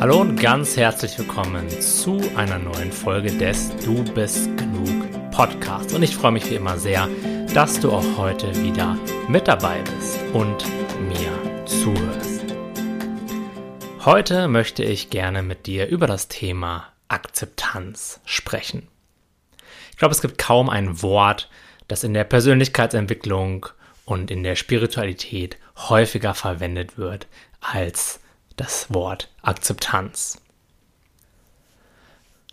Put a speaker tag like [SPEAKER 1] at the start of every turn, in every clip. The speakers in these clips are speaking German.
[SPEAKER 1] Hallo und ganz herzlich willkommen zu einer neuen Folge des Du bist genug Podcast. Und ich freue mich wie immer sehr, dass du auch heute wieder mit dabei bist und mir zuhörst. Heute möchte ich gerne mit dir über das Thema Akzeptanz sprechen. Ich glaube, es gibt kaum ein Wort, das in der Persönlichkeitsentwicklung und in der Spiritualität häufiger verwendet wird als das Wort Akzeptanz.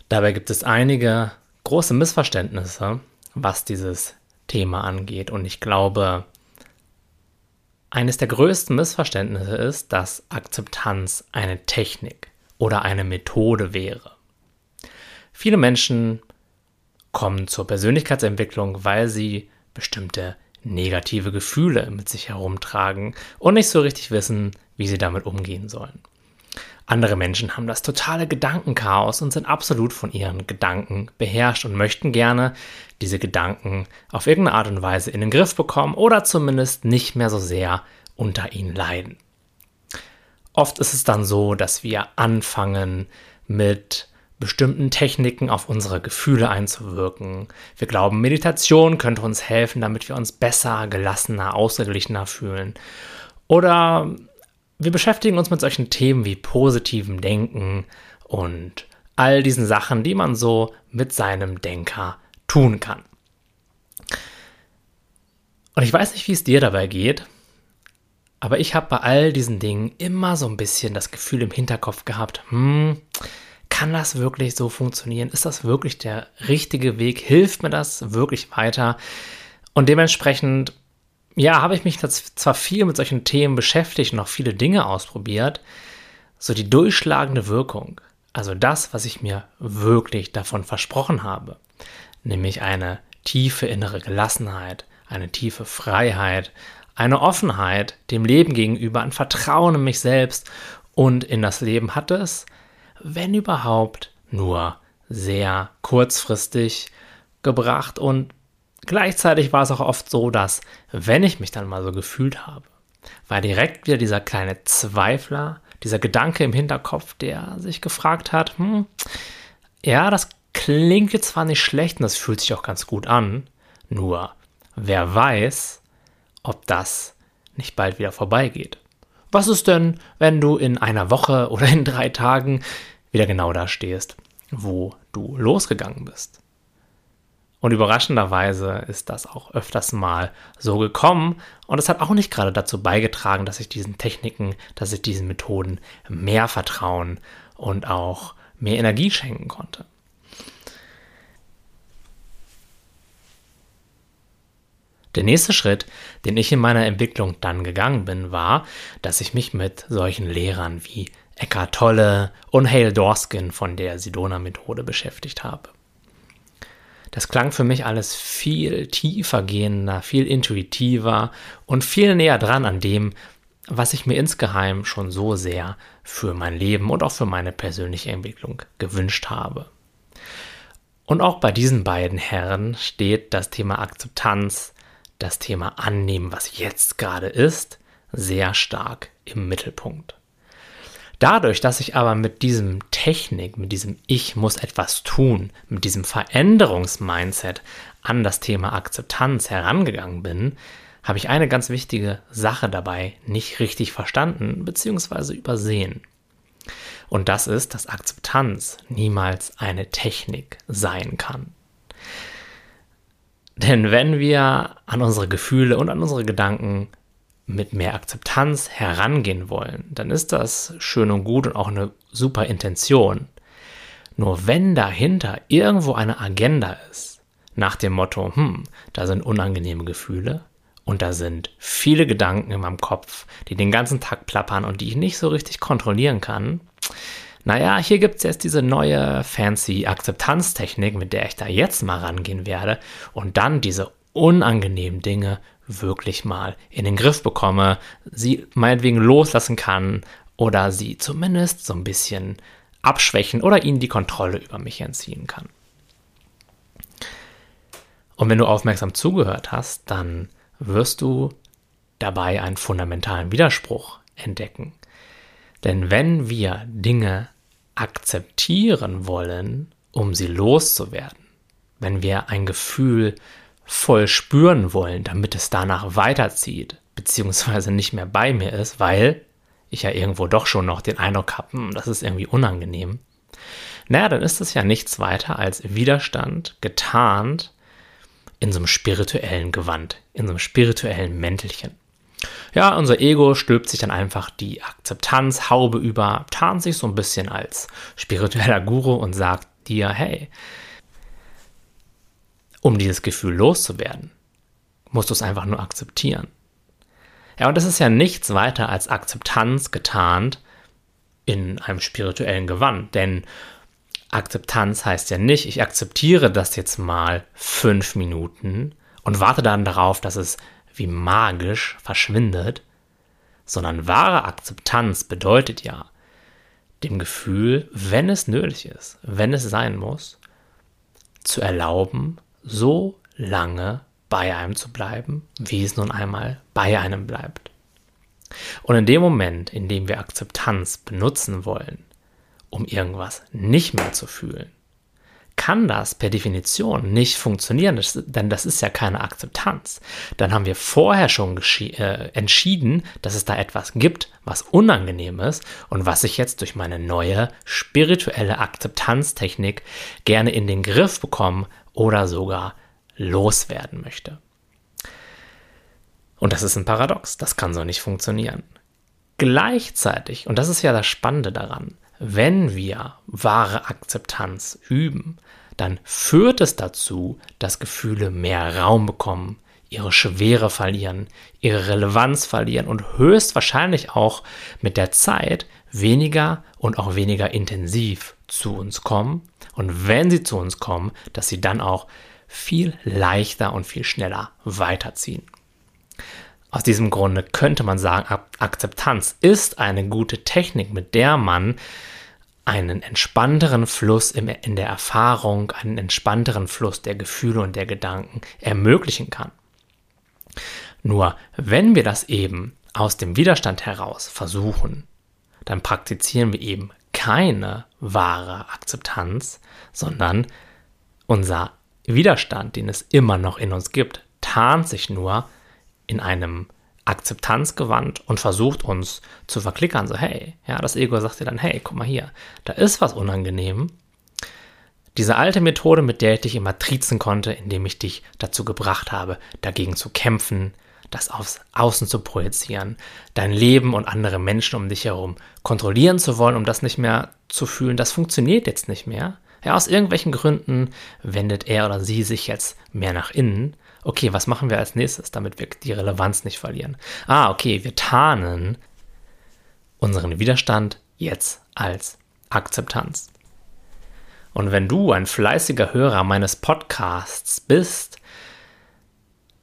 [SPEAKER 1] Dabei gibt es einige große Missverständnisse, was dieses Thema angeht. Und ich glaube, eines der größten Missverständnisse ist, dass Akzeptanz eine Technik oder eine Methode wäre. Viele Menschen kommen zur Persönlichkeitsentwicklung, weil sie bestimmte negative Gefühle mit sich herumtragen und nicht so richtig wissen, wie sie damit umgehen sollen. Andere Menschen haben das totale Gedankenchaos und sind absolut von ihren Gedanken beherrscht und möchten gerne diese Gedanken auf irgendeine Art und Weise in den Griff bekommen oder zumindest nicht mehr so sehr unter ihnen leiden. Oft ist es dann so, dass wir anfangen mit bestimmten Techniken auf unsere Gefühle einzuwirken. Wir glauben, Meditation könnte uns helfen, damit wir uns besser, gelassener, ausgeglichener fühlen. Oder wir beschäftigen uns mit solchen Themen wie positivem Denken und all diesen Sachen, die man so mit seinem Denker tun kann. Und ich weiß nicht, wie es dir dabei geht, aber ich habe bei all diesen Dingen immer so ein bisschen das Gefühl im Hinterkopf gehabt, hm, kann das wirklich so funktionieren? Ist das wirklich der richtige Weg? Hilft mir das wirklich weiter? Und dementsprechend, ja, habe ich mich zwar viel mit solchen Themen beschäftigt und auch viele Dinge ausprobiert, so die durchschlagende Wirkung, also das, was ich mir wirklich davon versprochen habe, nämlich eine tiefe innere Gelassenheit, eine tiefe Freiheit, eine Offenheit dem Leben gegenüber, ein Vertrauen in mich selbst und in das Leben hat es wenn überhaupt, nur sehr kurzfristig gebracht und gleichzeitig war es auch oft so, dass wenn ich mich dann mal so gefühlt habe, war direkt wieder dieser kleine Zweifler, dieser Gedanke im Hinterkopf, der sich gefragt hat, hm, ja, das klingt jetzt zwar nicht schlecht und das fühlt sich auch ganz gut an, nur wer weiß, ob das nicht bald wieder vorbeigeht. Was ist denn, wenn du in einer Woche oder in drei Tagen wieder genau da stehst, wo du losgegangen bist? Und überraschenderweise ist das auch öfters mal so gekommen. Und es hat auch nicht gerade dazu beigetragen, dass ich diesen Techniken, dass ich diesen Methoden mehr Vertrauen und auch mehr Energie schenken konnte. Der nächste Schritt, den ich in meiner Entwicklung dann gegangen bin, war, dass ich mich mit solchen Lehrern wie Eckhart Tolle und Hale Dorskin von der Sidona-Methode beschäftigt habe. Das klang für mich alles viel tiefer gehender, viel intuitiver und viel näher dran an dem, was ich mir insgeheim schon so sehr für mein Leben und auch für meine persönliche Entwicklung gewünscht habe. Und auch bei diesen beiden Herren steht das Thema Akzeptanz, das Thema Annehmen, was jetzt gerade ist, sehr stark im Mittelpunkt. Dadurch, dass ich aber mit diesem Technik, mit diesem Ich muss etwas tun, mit diesem Veränderungsmindset an das Thema Akzeptanz herangegangen bin, habe ich eine ganz wichtige Sache dabei nicht richtig verstanden bzw. übersehen. Und das ist, dass Akzeptanz niemals eine Technik sein kann. Denn wenn wir an unsere Gefühle und an unsere Gedanken mit mehr Akzeptanz herangehen wollen, dann ist das schön und gut und auch eine super Intention. Nur wenn dahinter irgendwo eine Agenda ist, nach dem Motto, hm, da sind unangenehme Gefühle und da sind viele Gedanken in meinem Kopf, die den ganzen Tag plappern und die ich nicht so richtig kontrollieren kann, naja, hier gibt es jetzt diese neue fancy Akzeptanztechnik, mit der ich da jetzt mal rangehen werde und dann diese unangenehmen Dinge wirklich mal in den Griff bekomme, sie meinetwegen loslassen kann oder sie zumindest so ein bisschen abschwächen oder ihnen die Kontrolle über mich entziehen kann. Und wenn du aufmerksam zugehört hast, dann wirst du dabei einen fundamentalen Widerspruch entdecken. Denn wenn wir Dinge akzeptieren wollen, um sie loszuwerden, wenn wir ein Gefühl voll spüren wollen, damit es danach weiterzieht, beziehungsweise nicht mehr bei mir ist, weil ich ja irgendwo doch schon noch den Eindruck habe, hm, das ist irgendwie unangenehm, naja, dann ist es ja nichts weiter als Widerstand getarnt in so einem spirituellen Gewand, in so einem spirituellen Mäntelchen. Ja, unser Ego stülpt sich dann einfach die Akzeptanzhaube über, tarnt sich so ein bisschen als spiritueller Guru und sagt dir, hey, um dieses Gefühl loszuwerden, musst du es einfach nur akzeptieren. Ja, und das ist ja nichts weiter als Akzeptanz getarnt in einem spirituellen Gewand, denn Akzeptanz heißt ja nicht, ich akzeptiere das jetzt mal fünf Minuten und warte dann darauf, dass es wie magisch verschwindet, sondern wahre Akzeptanz bedeutet ja, dem Gefühl, wenn es nötig ist, wenn es sein muss, zu erlauben, so lange bei einem zu bleiben, wie es nun einmal bei einem bleibt. Und in dem Moment, in dem wir Akzeptanz benutzen wollen, um irgendwas nicht mehr zu fühlen, kann das per Definition nicht funktionieren, denn das ist ja keine Akzeptanz. Dann haben wir vorher schon äh, entschieden, dass es da etwas gibt, was unangenehm ist und was ich jetzt durch meine neue spirituelle Akzeptanztechnik gerne in den Griff bekommen oder sogar loswerden möchte. Und das ist ein Paradox, das kann so nicht funktionieren. Gleichzeitig, und das ist ja das Spannende daran, wenn wir wahre Akzeptanz üben, dann führt es dazu, dass Gefühle mehr Raum bekommen, ihre Schwere verlieren, ihre Relevanz verlieren und höchstwahrscheinlich auch mit der Zeit weniger und auch weniger intensiv zu uns kommen. Und wenn sie zu uns kommen, dass sie dann auch viel leichter und viel schneller weiterziehen. Aus diesem Grunde könnte man sagen, Akzeptanz ist eine gute Technik, mit der man einen entspannteren Fluss in der Erfahrung, einen entspannteren Fluss der Gefühle und der Gedanken ermöglichen kann. Nur wenn wir das eben aus dem Widerstand heraus versuchen, dann praktizieren wir eben keine wahre Akzeptanz, sondern unser Widerstand, den es immer noch in uns gibt, tarnt sich nur in einem Akzeptanzgewand und versucht uns zu verklickern, so hey, ja, das Ego sagt dir dann, hey, guck mal hier, da ist was unangenehm. Diese alte Methode, mit der ich dich immer trizen konnte, indem ich dich dazu gebracht habe, dagegen zu kämpfen, das aufs Außen zu projizieren, dein Leben und andere Menschen um dich herum kontrollieren zu wollen, um das nicht mehr zu fühlen, das funktioniert jetzt nicht mehr. Ja, aus irgendwelchen Gründen wendet er oder sie sich jetzt mehr nach innen okay, was machen wir als nächstes, damit wir die Relevanz nicht verlieren? Ah, okay, wir tarnen unseren Widerstand jetzt als Akzeptanz. Und wenn du ein fleißiger Hörer meines Podcasts bist,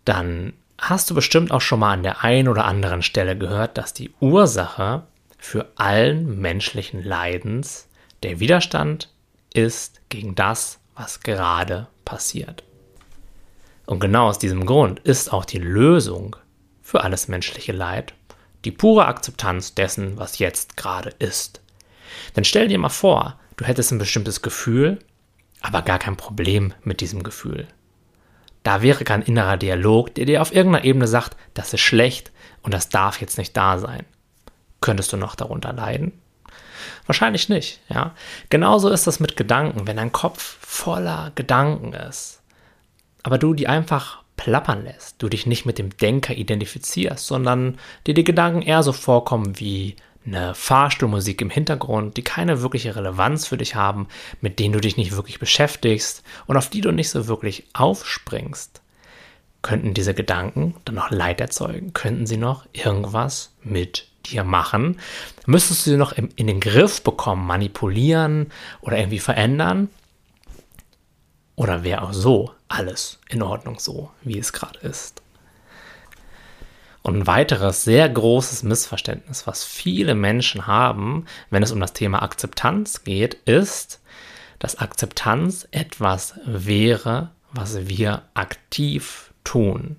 [SPEAKER 1] dann hast du bestimmt auch schon mal an der einen oder anderen Stelle gehört, dass die Ursache für allen menschlichen Leidens der Widerstand ist gegen das, was gerade passiert. Und genau aus diesem Grund ist auch die Lösung für alles menschliche Leid die pure Akzeptanz dessen, was jetzt gerade ist. Denn stell dir mal vor, du hättest ein bestimmtes Gefühl, aber gar kein Problem mit diesem Gefühl. Da wäre kein innerer Dialog, der dir auf irgendeiner Ebene sagt, das ist schlecht und das darf jetzt nicht da sein. Könntest du noch darunter leiden? Wahrscheinlich nicht, ja. Genauso ist das mit Gedanken. Wenn dein Kopf voller Gedanken ist, aber du die einfach plappern lässt, du dich nicht mit dem Denker identifizierst, sondern dir die Gedanken eher so vorkommen wie eine Fahrstuhlmusik im Hintergrund, die keine wirkliche Relevanz für dich haben, mit denen du dich nicht wirklich beschäftigst und auf die du nicht so wirklich aufspringst. Könnten diese Gedanken dann noch Leid erzeugen? Könnten sie noch irgendwas mit dir machen? Müsstest du sie noch in den Griff bekommen, manipulieren oder irgendwie verändern? Oder wäre auch so alles in Ordnung, so wie es gerade ist? Und ein weiteres sehr großes Missverständnis, was viele Menschen haben, wenn es um das Thema Akzeptanz geht, ist, dass Akzeptanz etwas wäre, was wir aktiv tun.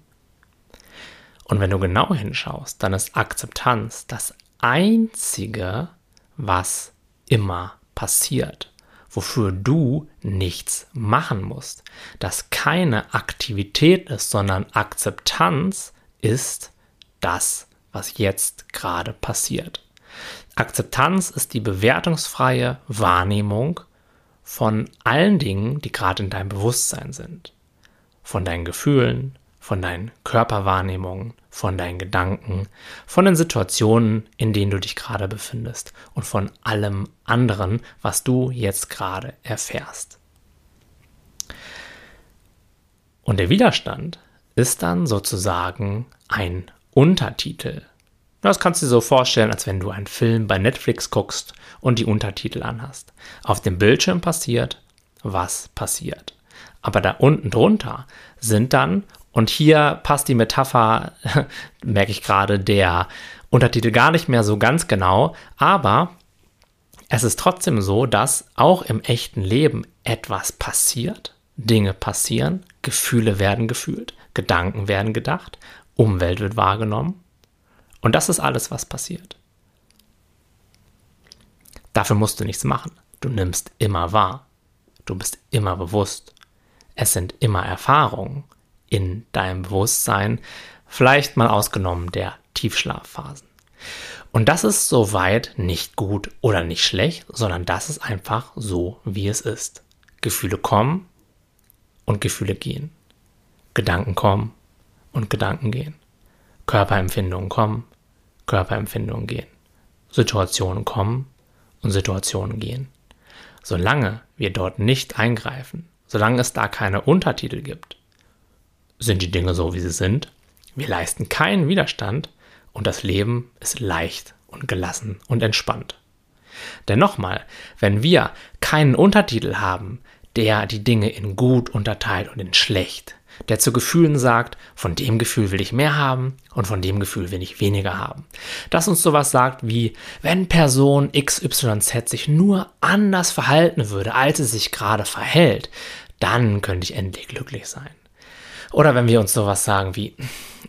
[SPEAKER 1] Und wenn du genau hinschaust, dann ist Akzeptanz das Einzige, was immer passiert, wofür du nichts machen musst, das keine Aktivität ist, sondern Akzeptanz ist das, was jetzt gerade passiert. Akzeptanz ist die bewertungsfreie Wahrnehmung von allen Dingen, die gerade in deinem Bewusstsein sind. Von deinen Gefühlen, von deinen Körperwahrnehmungen, von deinen Gedanken, von den Situationen, in denen du dich gerade befindest und von allem anderen, was du jetzt gerade erfährst. Und der Widerstand ist dann sozusagen ein Untertitel. Das kannst du dir so vorstellen, als wenn du einen Film bei Netflix guckst und die Untertitel anhast. Auf dem Bildschirm passiert, was passiert. Aber da unten drunter sind dann und hier passt die Metapher, merke ich gerade, der Untertitel gar nicht mehr so ganz genau, aber es ist trotzdem so, dass auch im echten Leben etwas passiert, Dinge passieren, Gefühle werden gefühlt, Gedanken werden gedacht, Umwelt wird wahrgenommen. Und das ist alles, was passiert. Dafür musst du nichts machen. Du nimmst immer wahr. Du bist immer bewusst. Es sind immer Erfahrungen in deinem Bewusstsein, vielleicht mal ausgenommen der Tiefschlafphasen. Und das ist soweit nicht gut oder nicht schlecht, sondern das ist einfach so, wie es ist. Gefühle kommen und Gefühle gehen. Gedanken kommen und Gedanken gehen. Körperempfindungen kommen, Körperempfindungen gehen. Situationen kommen und Situationen gehen. Solange wir dort nicht eingreifen, solange es da keine Untertitel gibt, sind die Dinge so, wie sie sind. Wir leisten keinen Widerstand und das Leben ist leicht und gelassen und entspannt. Denn nochmal, wenn wir keinen Untertitel haben, der die Dinge in gut unterteilt und in schlecht, der zu Gefühlen sagt, von dem Gefühl will ich mehr haben und von dem Gefühl will ich weniger haben. Das uns sowas sagt wie, wenn Person XYZ sich nur anders verhalten würde, als sie sich gerade verhält, dann könnte ich endlich glücklich sein. Oder wenn wir uns sowas sagen wie,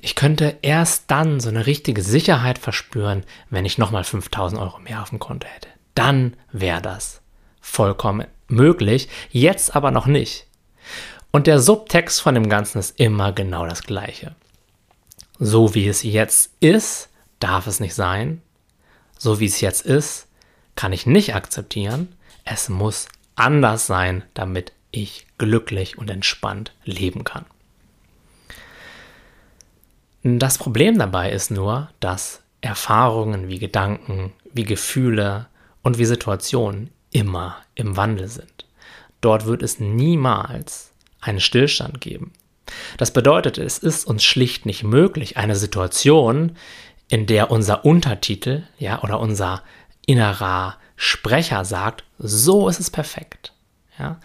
[SPEAKER 1] ich könnte erst dann so eine richtige Sicherheit verspüren, wenn ich nochmal 5000 Euro mehr auf dem Konto hätte. Dann wäre das vollkommen möglich, jetzt aber noch nicht. Und der Subtext von dem Ganzen ist immer genau das gleiche. So wie es jetzt ist, darf es nicht sein. So wie es jetzt ist, kann ich nicht akzeptieren. Es muss anders sein, damit ich glücklich und entspannt leben kann. Das Problem dabei ist nur, dass Erfahrungen wie Gedanken, wie Gefühle und wie Situationen immer im Wandel sind. Dort wird es niemals einen Stillstand geben. Das bedeutet, es ist uns schlicht nicht möglich, eine Situation, in der unser Untertitel, ja, oder unser innerer Sprecher sagt, so ist es perfekt. Ja.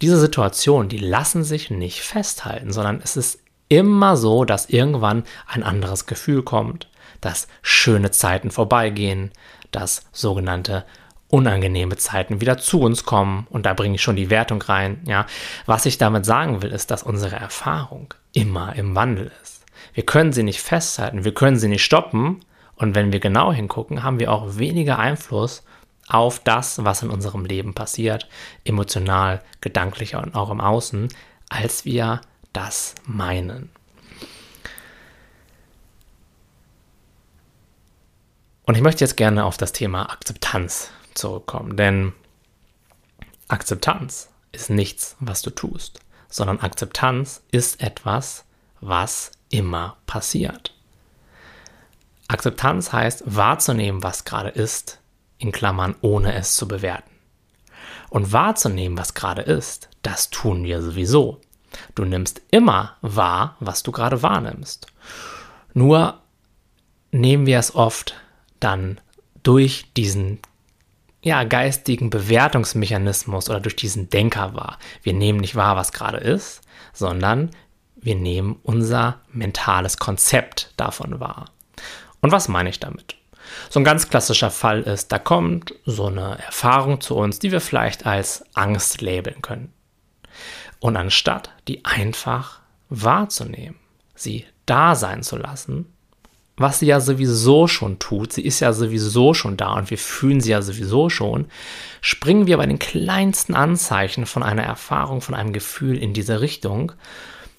[SPEAKER 1] Diese Situationen, die lassen sich nicht festhalten, sondern es ist immer so, dass irgendwann ein anderes Gefühl kommt, dass schöne Zeiten vorbeigehen, dass sogenannte unangenehme Zeiten wieder zu uns kommen und da bringe ich schon die Wertung rein, ja. Was ich damit sagen will, ist, dass unsere Erfahrung immer im Wandel ist. Wir können sie nicht festhalten, wir können sie nicht stoppen und wenn wir genau hingucken, haben wir auch weniger Einfluss auf das, was in unserem Leben passiert, emotional, gedanklich und auch im Außen, als wir das meinen. Und ich möchte jetzt gerne auf das Thema Akzeptanz zurückkommen, denn Akzeptanz ist nichts, was du tust, sondern Akzeptanz ist etwas, was immer passiert. Akzeptanz heißt wahrzunehmen, was gerade ist, in Klammern, ohne es zu bewerten. Und wahrzunehmen, was gerade ist, das tun wir sowieso. Du nimmst immer wahr, was du gerade wahrnimmst. Nur nehmen wir es oft dann durch diesen ja, geistigen Bewertungsmechanismus oder durch diesen Denker wahr. Wir nehmen nicht wahr, was gerade ist, sondern wir nehmen unser mentales Konzept davon wahr. Und was meine ich damit? So ein ganz klassischer Fall ist, da kommt so eine Erfahrung zu uns, die wir vielleicht als Angst labeln können. Und anstatt die einfach wahrzunehmen, sie da sein zu lassen, was sie ja sowieso schon tut, sie ist ja sowieso schon da und wir fühlen sie ja sowieso schon, springen wir bei den kleinsten Anzeichen von einer Erfahrung, von einem Gefühl in diese Richtung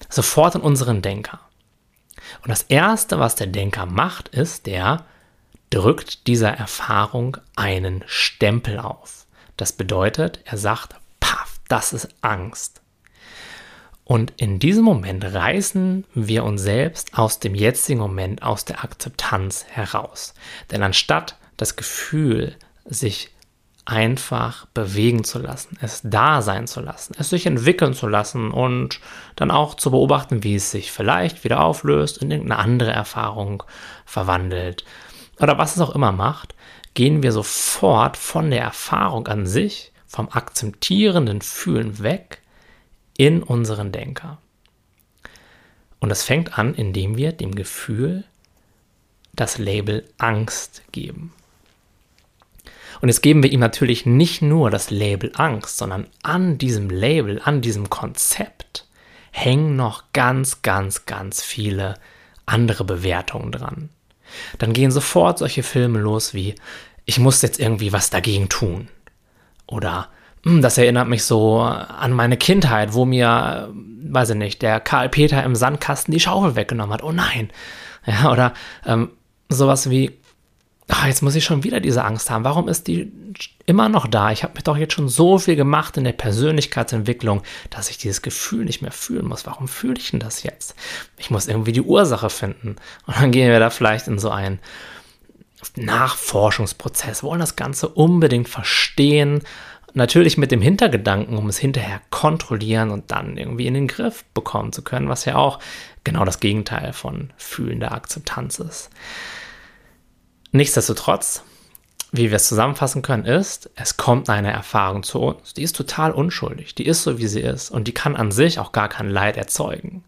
[SPEAKER 1] sofort in unseren Denker. Und das Erste, was der Denker macht, ist, der drückt dieser Erfahrung einen Stempel auf. Das bedeutet, er sagt, paff, das ist Angst. Und in diesem Moment reißen wir uns selbst aus dem jetzigen Moment, aus der Akzeptanz heraus. Denn anstatt das Gefühl sich einfach bewegen zu lassen, es da sein zu lassen, es sich entwickeln zu lassen und dann auch zu beobachten, wie es sich vielleicht wieder auflöst, in irgendeine andere Erfahrung verwandelt oder was es auch immer macht, gehen wir sofort von der Erfahrung an sich, vom akzeptierenden Fühlen weg in unseren Denker. Und es fängt an, indem wir dem Gefühl das Label Angst geben. Und jetzt geben wir ihm natürlich nicht nur das Label Angst, sondern an diesem Label, an diesem Konzept hängen noch ganz, ganz, ganz viele andere Bewertungen dran. Dann gehen sofort solche Filme los wie, ich muss jetzt irgendwie was dagegen tun. Oder das erinnert mich so an meine Kindheit, wo mir, weiß ich nicht, der Karl Peter im Sandkasten die Schaufel weggenommen hat. Oh nein. Ja, oder ähm, sowas wie, ach, jetzt muss ich schon wieder diese Angst haben. Warum ist die immer noch da? Ich habe mich doch jetzt schon so viel gemacht in der Persönlichkeitsentwicklung, dass ich dieses Gefühl nicht mehr fühlen muss. Warum fühle ich denn das jetzt? Ich muss irgendwie die Ursache finden. Und dann gehen wir da vielleicht in so einen Nachforschungsprozess, wollen das Ganze unbedingt verstehen Natürlich mit dem Hintergedanken, um es hinterher kontrollieren und dann irgendwie in den Griff bekommen zu können, was ja auch genau das Gegenteil von fühlender Akzeptanz ist. Nichtsdestotrotz, wie wir es zusammenfassen können, ist, es kommt eine Erfahrung zu uns, die ist total unschuldig, die ist so, wie sie ist und die kann an sich auch gar kein Leid erzeugen.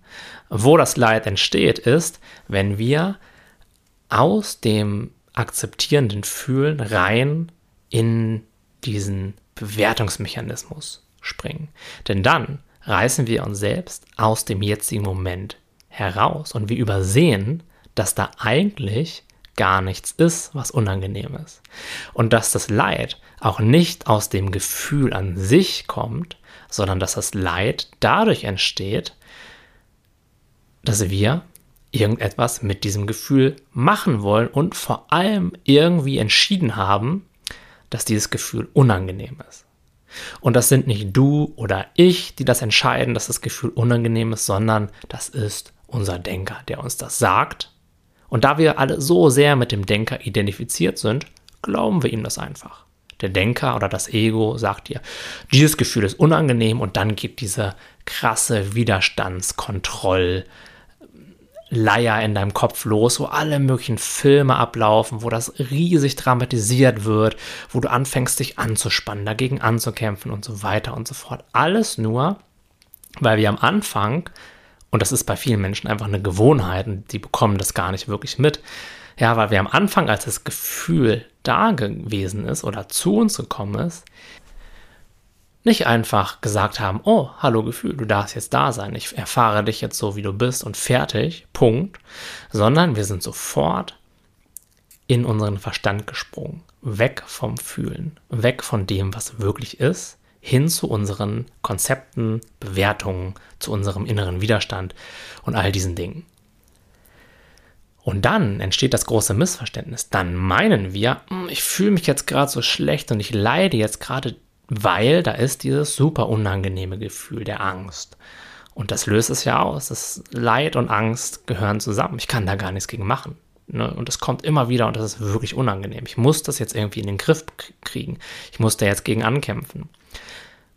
[SPEAKER 1] Wo das Leid entsteht, ist, wenn wir aus dem akzeptierenden Fühlen rein in diesen Bewertungsmechanismus springen. Denn dann reißen wir uns selbst aus dem jetzigen Moment heraus und wir übersehen, dass da eigentlich gar nichts ist, was unangenehm ist. Und dass das Leid auch nicht aus dem Gefühl an sich kommt, sondern dass das Leid dadurch entsteht, dass wir irgendetwas mit diesem Gefühl machen wollen und vor allem irgendwie entschieden haben, dass dieses Gefühl unangenehm ist. Und das sind nicht du oder ich, die das entscheiden, dass das Gefühl unangenehm ist, sondern das ist unser Denker, der uns das sagt. Und da wir alle so sehr mit dem Denker identifiziert sind, glauben wir ihm das einfach. Der Denker oder das Ego sagt dir, dieses Gefühl ist unangenehm und dann geht diese krasse Widerstandskontroll, Leier in deinem Kopf los, wo alle möglichen Filme ablaufen, wo das riesig dramatisiert wird, wo du anfängst, dich anzuspannen, dagegen anzukämpfen und so weiter und so fort. Alles nur, weil wir am Anfang, und das ist bei vielen Menschen einfach eine Gewohnheit, und die bekommen das gar nicht wirklich mit, ja, weil wir am Anfang, als das Gefühl da gewesen ist oder zu uns gekommen ist, nicht einfach gesagt haben, oh, hallo Gefühl, du darfst jetzt da sein, ich erfahre dich jetzt so, wie du bist und fertig, Punkt, sondern wir sind sofort in unseren Verstand gesprungen, weg vom Fühlen, weg von dem, was wirklich ist, hin zu unseren Konzepten, Bewertungen, zu unserem inneren Widerstand und all diesen Dingen. Und dann entsteht das große Missverständnis. Dann meinen wir, hm, ich fühle mich jetzt gerade so schlecht und ich leide jetzt gerade weil da ist dieses super unangenehme Gefühl der Angst. Und das löst es ja aus. Das Leid und Angst gehören zusammen. Ich kann da gar nichts gegen machen. Ne? Und es kommt immer wieder und das ist wirklich unangenehm. Ich muss das jetzt irgendwie in den Griff kriegen. Ich muss da jetzt gegen ankämpfen.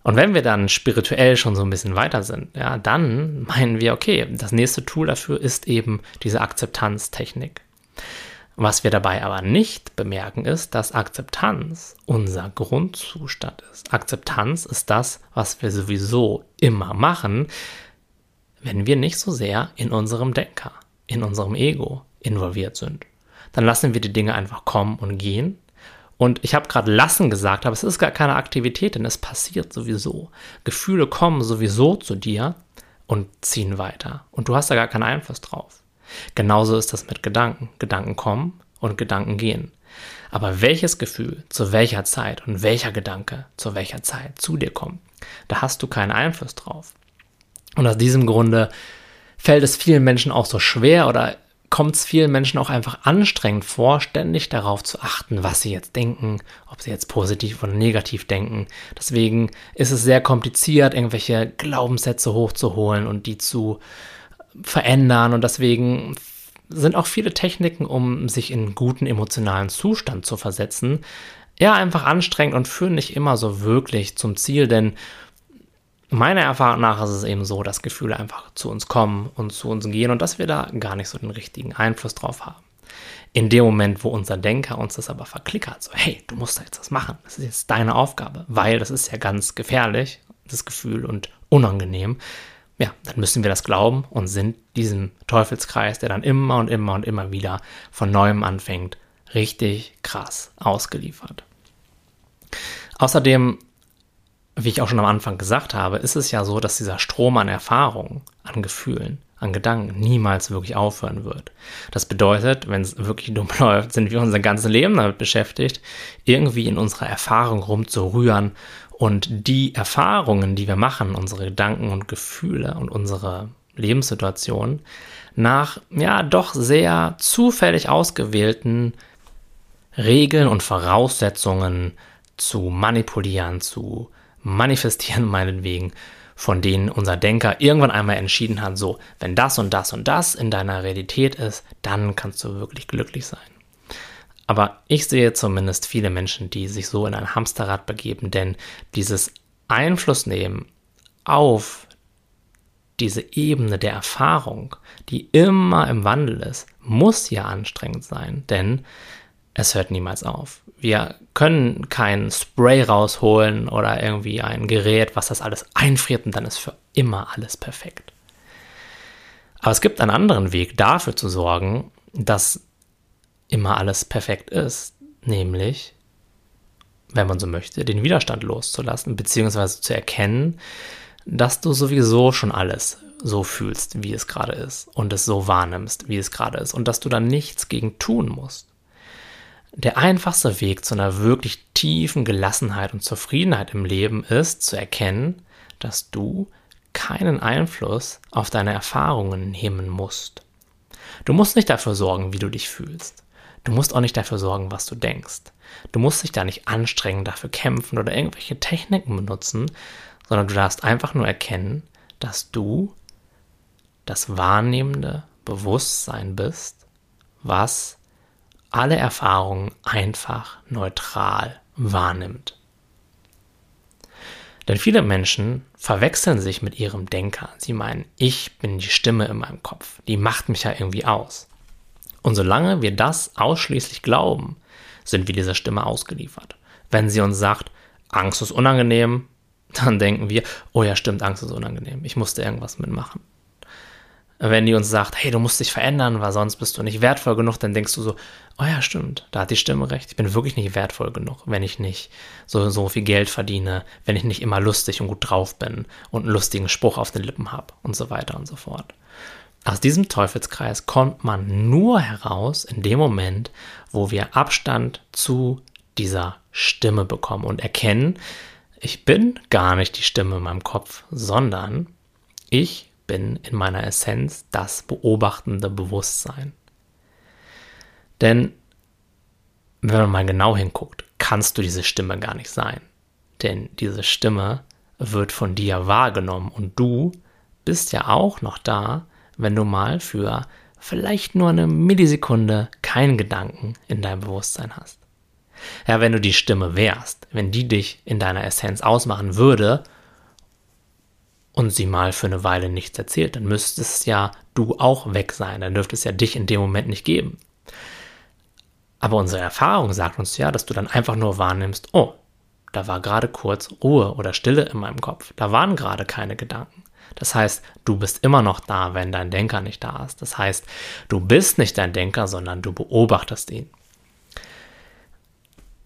[SPEAKER 1] Und wenn wir dann spirituell schon so ein bisschen weiter sind, ja, dann meinen wir, okay, das nächste Tool dafür ist eben diese Akzeptanztechnik. Was wir dabei aber nicht bemerken, ist, dass Akzeptanz unser Grundzustand ist. Akzeptanz ist das, was wir sowieso immer machen, wenn wir nicht so sehr in unserem Denker, in unserem Ego involviert sind. Dann lassen wir die Dinge einfach kommen und gehen. Und ich habe gerade lassen gesagt, aber es ist gar keine Aktivität, denn es passiert sowieso. Gefühle kommen sowieso zu dir und ziehen weiter. Und du hast da gar keinen Einfluss drauf. Genauso ist das mit Gedanken. Gedanken kommen und Gedanken gehen. Aber welches Gefühl zu welcher Zeit und welcher Gedanke zu welcher Zeit zu dir kommt, da hast du keinen Einfluss drauf. Und aus diesem Grunde fällt es vielen Menschen auch so schwer oder kommt es vielen Menschen auch einfach anstrengend vor, ständig darauf zu achten, was sie jetzt denken, ob sie jetzt positiv oder negativ denken. Deswegen ist es sehr kompliziert, irgendwelche Glaubenssätze hochzuholen und die zu verändern. Und deswegen sind auch viele Techniken, um sich in einen guten emotionalen Zustand zu versetzen, ja einfach anstrengend und führen nicht immer so wirklich zum Ziel, denn meiner Erfahrung nach ist es eben so, dass Gefühle einfach zu uns kommen und zu uns gehen und dass wir da gar nicht so den richtigen Einfluss drauf haben. In dem Moment, wo unser Denker uns das aber verklickert, so, hey, du musst da jetzt was machen, das ist jetzt deine Aufgabe, weil das ist ja ganz gefährlich, das Gefühl und unangenehm, ja, dann müssen wir das glauben und sind diesem Teufelskreis, der dann immer und immer und immer wieder von neuem anfängt, richtig krass ausgeliefert. Außerdem wie ich auch schon am Anfang gesagt habe, ist es ja so, dass dieser Strom an Erfahrungen, an Gefühlen, an Gedanken niemals wirklich aufhören wird. Das bedeutet, wenn es wirklich dumm läuft, sind wir unser ganzes Leben damit beschäftigt, irgendwie in unserer Erfahrung rumzurühren und die Erfahrungen, die wir machen, unsere Gedanken und Gefühle und unsere Lebenssituation nach ja doch sehr zufällig ausgewählten Regeln und Voraussetzungen zu manipulieren, zu manifestieren meinetwegen, von denen unser Denker irgendwann einmal entschieden hat, so, wenn das und das und das in deiner Realität ist, dann kannst du wirklich glücklich sein. Aber ich sehe zumindest viele Menschen, die sich so in ein Hamsterrad begeben, denn dieses Einflussnehmen auf diese Ebene der Erfahrung, die immer im Wandel ist, muss ja anstrengend sein, denn es hört niemals auf. Wir können kein Spray rausholen oder irgendwie ein Gerät, was das alles einfriert und dann ist für immer alles perfekt. Aber es gibt einen anderen Weg dafür zu sorgen, dass immer alles perfekt ist, nämlich, wenn man so möchte, den Widerstand loszulassen, beziehungsweise zu erkennen, dass du sowieso schon alles so fühlst, wie es gerade ist und es so wahrnimmst, wie es gerade ist und dass du da nichts gegen tun musst. Der einfachste Weg zu einer wirklich tiefen Gelassenheit und Zufriedenheit im Leben ist zu erkennen, dass du keinen Einfluss auf deine Erfahrungen nehmen musst. Du musst nicht dafür sorgen, wie du dich fühlst. Du musst auch nicht dafür sorgen, was du denkst. Du musst dich da nicht anstrengen, dafür kämpfen oder irgendwelche Techniken benutzen, sondern du darfst einfach nur erkennen, dass du das wahrnehmende Bewusstsein bist, was alle Erfahrungen einfach neutral wahrnimmt. Denn viele Menschen verwechseln sich mit ihrem Denker. Sie meinen, ich bin die Stimme in meinem Kopf. Die macht mich ja irgendwie aus. Und solange wir das ausschließlich glauben, sind wir dieser Stimme ausgeliefert. Wenn sie uns sagt, Angst ist unangenehm, dann denken wir, oh ja, stimmt, Angst ist unangenehm. Ich musste irgendwas mitmachen wenn die uns sagt, hey, du musst dich verändern, weil sonst bist du nicht wertvoll genug, dann denkst du so, oh ja, stimmt, da hat die Stimme recht. Ich bin wirklich nicht wertvoll genug, wenn ich nicht so, so viel Geld verdiene, wenn ich nicht immer lustig und gut drauf bin und einen lustigen Spruch auf den Lippen habe und so weiter und so fort. Aus diesem Teufelskreis kommt man nur heraus in dem Moment, wo wir Abstand zu dieser Stimme bekommen und erkennen, ich bin gar nicht die Stimme in meinem Kopf, sondern ich bin in meiner Essenz das beobachtende Bewusstsein. Denn wenn man mal genau hinguckt, kannst du diese Stimme gar nicht sein. Denn diese Stimme wird von dir wahrgenommen und du bist ja auch noch da, wenn du mal für vielleicht nur eine Millisekunde keinen Gedanken in deinem Bewusstsein hast. Ja, wenn du die Stimme wärst, wenn die dich in deiner Essenz ausmachen würde und sie mal für eine Weile nichts erzählt, dann müsstest ja du auch weg sein, dann dürfte es ja dich in dem Moment nicht geben. Aber unsere Erfahrung sagt uns ja, dass du dann einfach nur wahrnimmst, oh, da war gerade kurz Ruhe oder Stille in meinem Kopf, da waren gerade keine Gedanken. Das heißt, du bist immer noch da, wenn dein Denker nicht da ist. Das heißt, du bist nicht dein Denker, sondern du beobachtest ihn.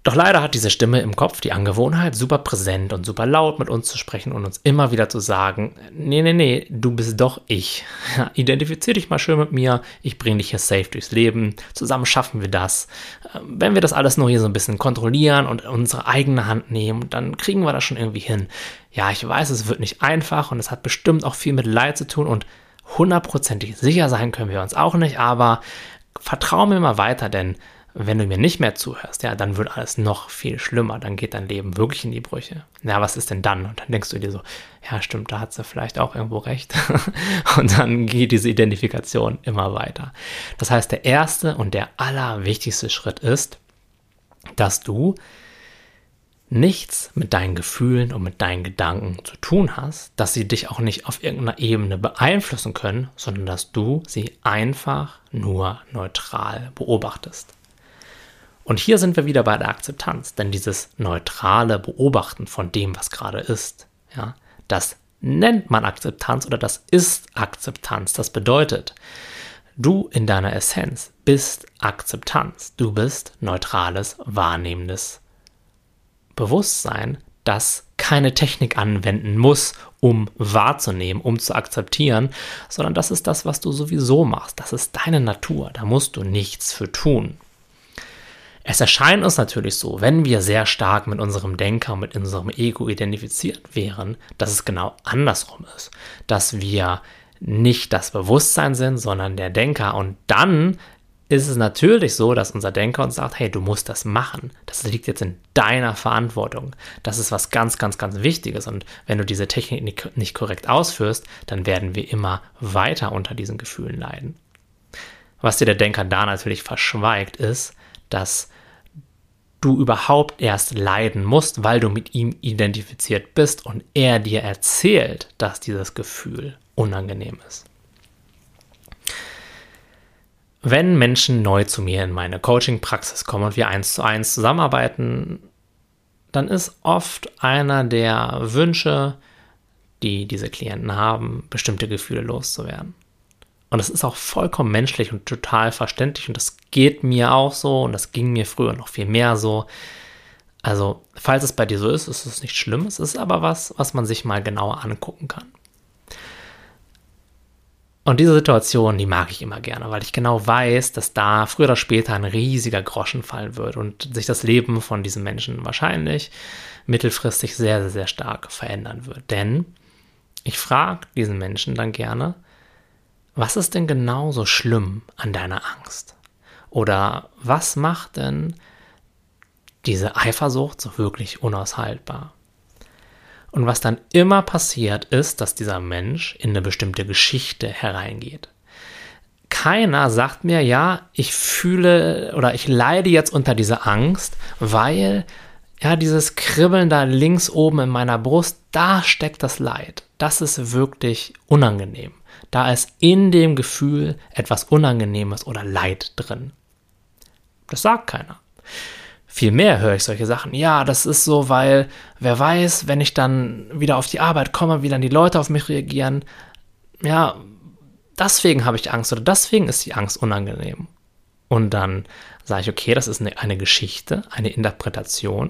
[SPEAKER 1] Doch leider hat diese Stimme im Kopf die Angewohnheit, super präsent und super laut mit uns zu sprechen und uns immer wieder zu sagen, nee, nee, nee, du bist doch ich. Identifizier dich mal schön mit mir, ich bringe dich hier safe durchs Leben, zusammen schaffen wir das. Ähm, wenn wir das alles nur hier so ein bisschen kontrollieren und unsere eigene Hand nehmen, dann kriegen wir das schon irgendwie hin. Ja, ich weiß, es wird nicht einfach und es hat bestimmt auch viel mit Leid zu tun und hundertprozentig sicher sein können wir uns auch nicht, aber vertrau mir mal weiter, denn wenn du mir nicht mehr zuhörst, ja, dann wird alles noch viel schlimmer. Dann geht dein Leben wirklich in die Brüche. Ja, was ist denn dann? Und dann denkst du dir so, ja, stimmt, da hat sie vielleicht auch irgendwo recht. und dann geht diese Identifikation immer weiter. Das heißt, der erste und der allerwichtigste Schritt ist, dass du nichts mit deinen Gefühlen und mit deinen Gedanken zu tun hast, dass sie dich auch nicht auf irgendeiner Ebene beeinflussen können, sondern dass du sie einfach nur neutral beobachtest. Und hier sind wir wieder bei der Akzeptanz, denn dieses neutrale Beobachten von dem, was gerade ist, ja, das nennt man Akzeptanz oder das ist Akzeptanz. Das bedeutet, du in deiner Essenz bist Akzeptanz. Du bist neutrales, wahrnehmendes Bewusstsein, das keine Technik anwenden muss, um wahrzunehmen, um zu akzeptieren, sondern das ist das, was du sowieso machst. Das ist deine Natur. Da musst du nichts für tun. Es erscheint uns natürlich so, wenn wir sehr stark mit unserem Denker, mit unserem Ego identifiziert wären, dass es genau andersrum ist. Dass wir nicht das Bewusstsein sind, sondern der Denker. Und dann ist es natürlich so, dass unser Denker uns sagt, hey, du musst das machen. Das liegt jetzt in deiner Verantwortung. Das ist was ganz, ganz, ganz Wichtiges. Und wenn du diese Technik nicht korrekt ausführst, dann werden wir immer weiter unter diesen Gefühlen leiden. Was dir der Denker da natürlich verschweigt, ist, dass du überhaupt erst leiden musst, weil du mit ihm identifiziert bist und er dir erzählt, dass dieses Gefühl unangenehm ist. Wenn Menschen neu zu mir in meine Coaching-Praxis kommen und wir eins zu eins zusammenarbeiten, dann ist oft einer der Wünsche, die diese Klienten haben, bestimmte Gefühle loszuwerden. Und das ist auch vollkommen menschlich und total verständlich und das geht mir auch so und das ging mir früher noch viel mehr so. Also, falls es bei dir so ist, ist es nicht schlimm. Es ist aber was, was man sich mal genauer angucken kann. Und diese Situation, die mag ich immer gerne, weil ich genau weiß, dass da früher oder später ein riesiger Groschen fallen wird und sich das Leben von diesen Menschen wahrscheinlich mittelfristig sehr, sehr, sehr stark verändern wird. Denn ich frage diesen Menschen dann gerne, was ist denn genau so schlimm an deiner Angst? Oder was macht denn diese Eifersucht so wirklich unaushaltbar? Und was dann immer passiert ist, dass dieser Mensch in eine bestimmte Geschichte hereingeht. Keiner sagt mir, ja, ich fühle oder ich leide jetzt unter dieser Angst, weil ja, dieses Kribbeln da links oben in meiner Brust, da steckt das Leid. Das ist wirklich unangenehm. Da ist in dem Gefühl etwas Unangenehmes oder Leid drin. Das sagt keiner. Vielmehr höre ich solche Sachen. Ja, das ist so, weil wer weiß, wenn ich dann wieder auf die Arbeit komme, wie dann die Leute auf mich reagieren. Ja, deswegen habe ich Angst oder deswegen ist die Angst unangenehm. Und dann sage ich, okay, das ist eine, eine Geschichte, eine Interpretation.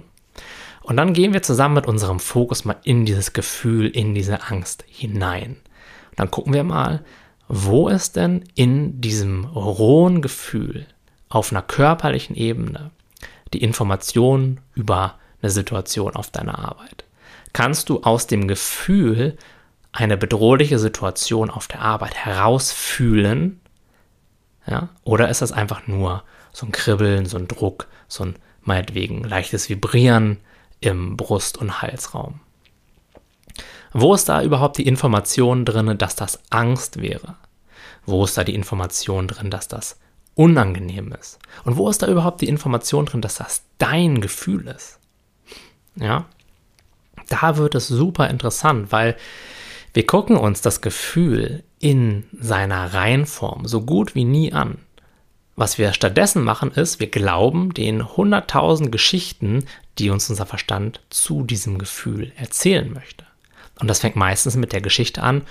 [SPEAKER 1] Und dann gehen wir zusammen mit unserem Fokus mal in dieses Gefühl, in diese Angst hinein. Dann gucken wir mal, wo ist denn in diesem rohen Gefühl auf einer körperlichen Ebene die Information über eine Situation auf deiner Arbeit? Kannst du aus dem Gefühl eine bedrohliche Situation auf der Arbeit herausfühlen? Ja? Oder ist das einfach nur so ein Kribbeln, so ein Druck, so ein meinetwegen leichtes Vibrieren im Brust- und Halsraum? Wo ist da überhaupt die Information drin, dass das Angst wäre? Wo ist da die Information drin, dass das unangenehm ist? Und wo ist da überhaupt die Information drin, dass das dein Gefühl ist? Ja, da wird es super interessant, weil wir gucken uns das Gefühl in seiner Reihenform so gut wie nie an. Was wir stattdessen machen, ist, wir glauben den 100.000 Geschichten, die uns unser Verstand zu diesem Gefühl erzählen möchte. Und das fängt meistens mit der Geschichte an,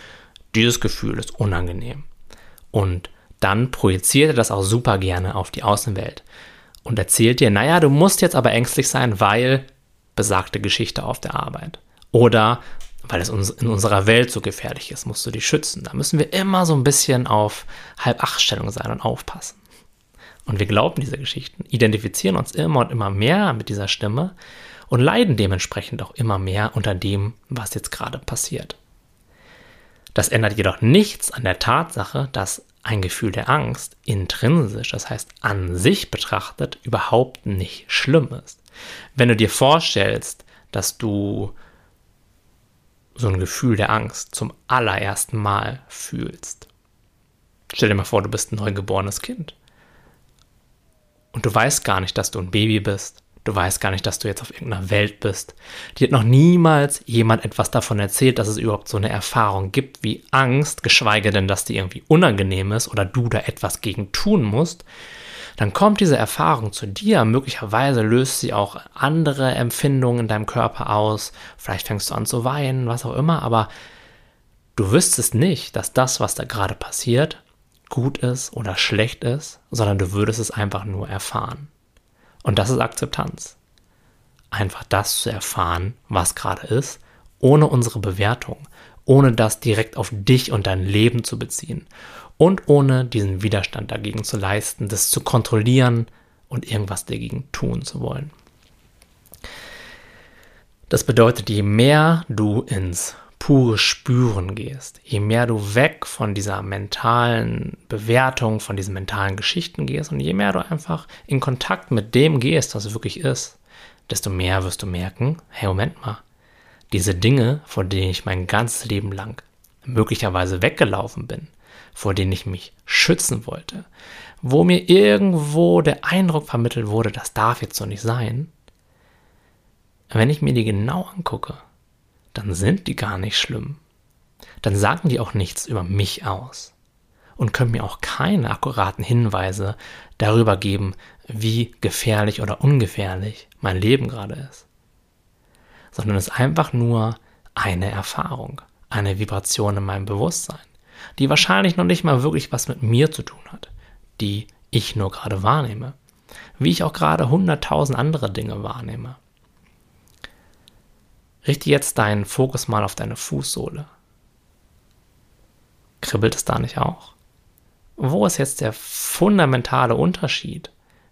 [SPEAKER 1] dieses Gefühl ist unangenehm. Und dann projiziert er das auch super gerne auf die Außenwelt. und erzählt dir, naja, du musst jetzt aber ängstlich sein, weil besagte Geschichte auf der Arbeit. Oder weil es uns in unserer Welt so gefährlich ist, musst du dich schützen. Da müssen wir immer so ein bisschen auf Halbachtstellung sein und aufpassen. Und wir glauben diese Geschichten, identifizieren uns immer und immer mehr mit dieser Stimme und leiden dementsprechend auch immer mehr unter dem, was jetzt gerade passiert. Das ändert jedoch nichts an der Tatsache, dass ein Gefühl der Angst intrinsisch, das heißt an sich betrachtet, überhaupt nicht schlimm ist. Wenn du dir vorstellst, dass du so ein Gefühl der Angst zum allerersten Mal fühlst. Stell dir mal vor, du bist ein neugeborenes Kind. Und du weißt gar nicht, dass du ein Baby bist. Du weißt gar nicht, dass du jetzt auf irgendeiner Welt bist. Dir hat noch niemals jemand etwas davon erzählt, dass es überhaupt so eine Erfahrung gibt wie Angst, geschweige denn, dass die irgendwie unangenehm ist oder du da etwas gegen tun musst dann kommt diese Erfahrung zu dir. Möglicherweise löst sie auch andere Empfindungen in deinem Körper aus. Vielleicht fängst du an zu weinen, was auch immer, aber du wüsstest nicht, dass das, was da gerade passiert, gut ist oder schlecht ist, sondern du würdest es einfach nur erfahren. Und das ist Akzeptanz. Einfach das zu erfahren, was gerade ist, ohne unsere Bewertung, ohne das direkt auf dich und dein Leben zu beziehen und ohne diesen Widerstand dagegen zu leisten, das zu kontrollieren und irgendwas dagegen tun zu wollen. Das bedeutet, je mehr du ins pure Spüren gehst, je mehr du weg von dieser mentalen Bewertung, von diesen mentalen Geschichten gehst und je mehr du einfach in Kontakt mit dem gehst, was wirklich ist, desto mehr wirst du merken, hey, Moment mal, diese Dinge, vor denen ich mein ganzes Leben lang möglicherweise weggelaufen bin, vor denen ich mich schützen wollte, wo mir irgendwo der Eindruck vermittelt wurde, das darf jetzt so nicht sein, wenn ich mir die genau angucke, dann sind die gar nicht schlimm. Dann sagen die auch nichts über mich aus und können mir auch keine akkuraten Hinweise darüber geben, wie gefährlich oder ungefährlich mein Leben gerade ist. Sondern es ist einfach nur eine Erfahrung, eine Vibration in meinem Bewusstsein die wahrscheinlich noch nicht mal wirklich was mit mir zu tun hat, die ich nur gerade wahrnehme, wie ich auch gerade hunderttausend andere Dinge wahrnehme. Richte jetzt deinen Fokus mal auf deine Fußsohle. Kribbelt es da nicht auch? Wo ist jetzt der fundamentale Unterschied,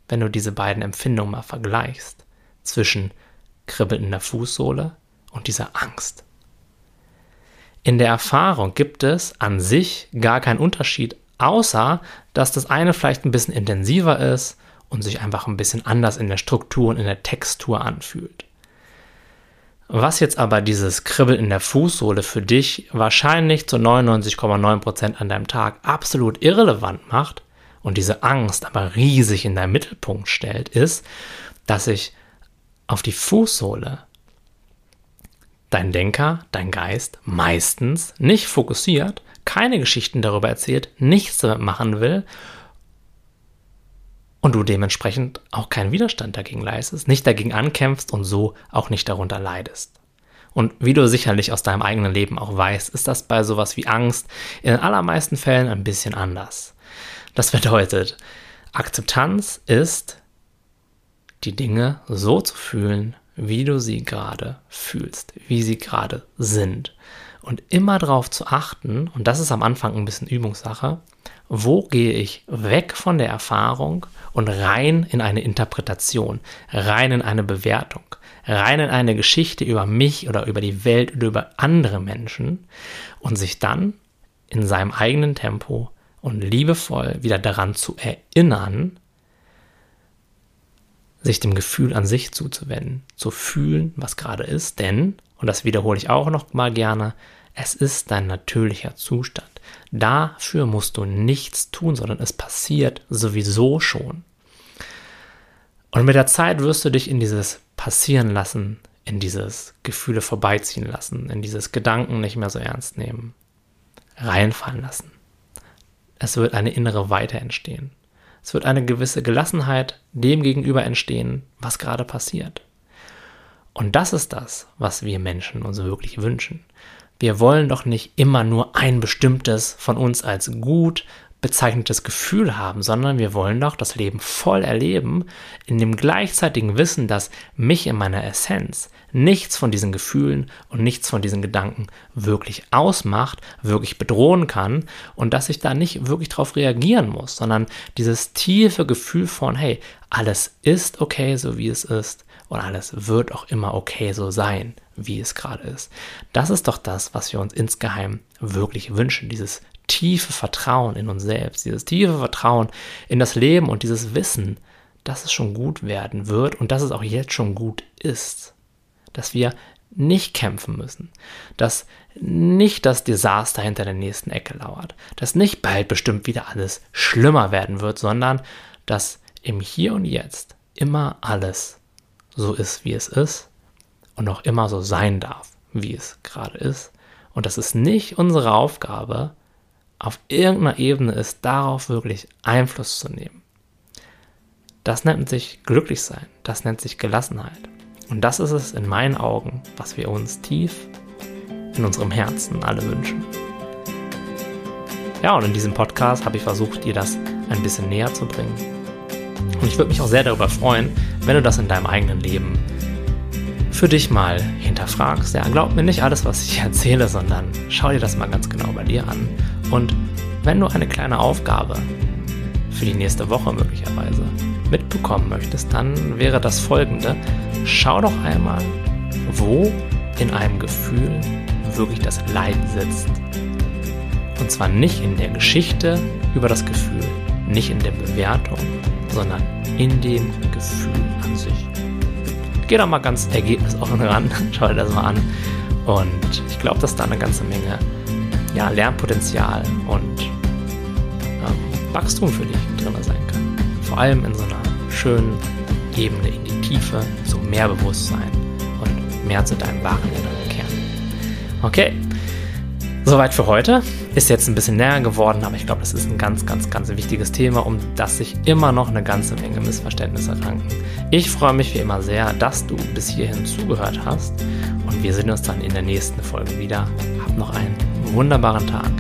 [SPEAKER 1] wenn du diese beiden Empfindungen mal vergleichst, zwischen Kribbeln in der Fußsohle und dieser Angst? In der Erfahrung gibt es an sich gar keinen Unterschied, außer dass das eine vielleicht ein bisschen intensiver ist und sich einfach ein bisschen anders in der Struktur und in der Textur anfühlt. Was jetzt aber dieses Kribbeln in der Fußsohle für dich wahrscheinlich zu 99,9% an deinem Tag absolut irrelevant macht und diese Angst aber riesig in deinen Mittelpunkt stellt, ist, dass sich auf die Fußsohle dein Denker, dein Geist meistens nicht fokussiert, keine Geschichten darüber erzählt, nichts damit machen will und du dementsprechend auch keinen Widerstand dagegen leistest, nicht dagegen ankämpfst und so auch nicht darunter leidest. Und wie du sicherlich aus deinem eigenen Leben auch weißt, ist das bei sowas wie Angst in den allermeisten Fällen ein bisschen anders. Das bedeutet, Akzeptanz ist, die Dinge so zu fühlen, wie du sie gerade fühlst, wie sie gerade sind. Und immer darauf zu achten, und das ist am Anfang ein bisschen Übungssache, wo gehe ich weg von der Erfahrung und rein in eine Interpretation, rein in eine Bewertung, rein in eine Geschichte über mich oder über die Welt oder über andere Menschen und sich dann in seinem eigenen Tempo und liebevoll wieder daran zu erinnern, sich dem Gefühl an sich zuzuwenden, zu fühlen, was gerade ist, denn, und das wiederhole ich auch noch mal gerne, es ist dein natürlicher Zustand. Dafür musst du nichts tun, sondern es passiert sowieso schon. Und mit der Zeit wirst du dich in dieses Passieren lassen, in dieses Gefühle vorbeiziehen lassen, in dieses Gedanken nicht mehr so ernst nehmen, reinfallen lassen. Es wird eine innere Weite entstehen. Es wird eine gewisse Gelassenheit dem gegenüber entstehen, was gerade passiert. Und das ist das, was wir Menschen uns wirklich wünschen. Wir wollen doch nicht immer nur ein bestimmtes von uns als gut, bezeichnetes Gefühl haben, sondern wir wollen doch das Leben voll erleben, in dem gleichzeitigen Wissen, dass mich in meiner Essenz nichts von diesen Gefühlen und nichts von diesen Gedanken wirklich ausmacht, wirklich bedrohen kann und dass ich da nicht wirklich darauf reagieren muss, sondern dieses tiefe Gefühl von, hey, alles ist okay, so wie es ist und alles wird auch immer okay so sein, wie es gerade ist. Das ist doch das, was wir uns insgeheim wirklich wünschen, dieses tiefe Vertrauen in uns selbst, dieses tiefe Vertrauen in das Leben und dieses Wissen, dass es schon gut werden wird und dass es auch jetzt schon gut ist. Dass wir nicht kämpfen müssen, dass nicht das Desaster hinter der nächsten Ecke lauert, dass nicht bald bestimmt wieder alles schlimmer werden wird, sondern dass im Hier und Jetzt immer alles so ist, wie es ist und auch immer so sein darf, wie es gerade ist. Und das ist nicht unsere Aufgabe, auf irgendeiner Ebene ist, darauf wirklich Einfluss zu nehmen. Das nennt sich glücklich sein, das nennt sich Gelassenheit. Und das ist es in meinen Augen, was wir uns tief in unserem Herzen alle wünschen. Ja, und in diesem Podcast habe ich versucht, dir das ein bisschen näher zu bringen. Und ich würde mich auch sehr darüber freuen, wenn du das in deinem eigenen Leben für dich mal hinterfragst. Ja, glaub mir nicht alles, was ich erzähle, sondern schau dir das mal ganz genau bei dir an und wenn du eine kleine Aufgabe für die nächste Woche möglicherweise mitbekommen möchtest, dann wäre das folgende. Schau doch einmal, wo in einem Gefühl wirklich das Leid sitzt. Und zwar nicht in der Geschichte über das Gefühl, nicht in der Bewertung, sondern in dem Gefühl an sich. Geh da mal ganz ergebnisoffen ran, schau dir das mal an. Und ich glaube, dass da eine ganze Menge ja, Lernpotenzial und ähm, Wachstum für dich drin sein kann. Vor allem in so einer schönen Ebene in die Tiefe, so mehr Bewusstsein und mehr zu deinem wahren inneren Kern. Okay, soweit für heute. Ist jetzt ein bisschen näher geworden, aber ich glaube, das ist ein ganz, ganz, ganz wichtiges Thema, um das sich immer noch eine ganze Menge Missverständnisse ranken. Ich freue mich wie immer sehr, dass du bis hierhin zugehört hast und wir sehen uns dann in der nächsten Folge wieder. Hab noch einen wunderbaren Tag.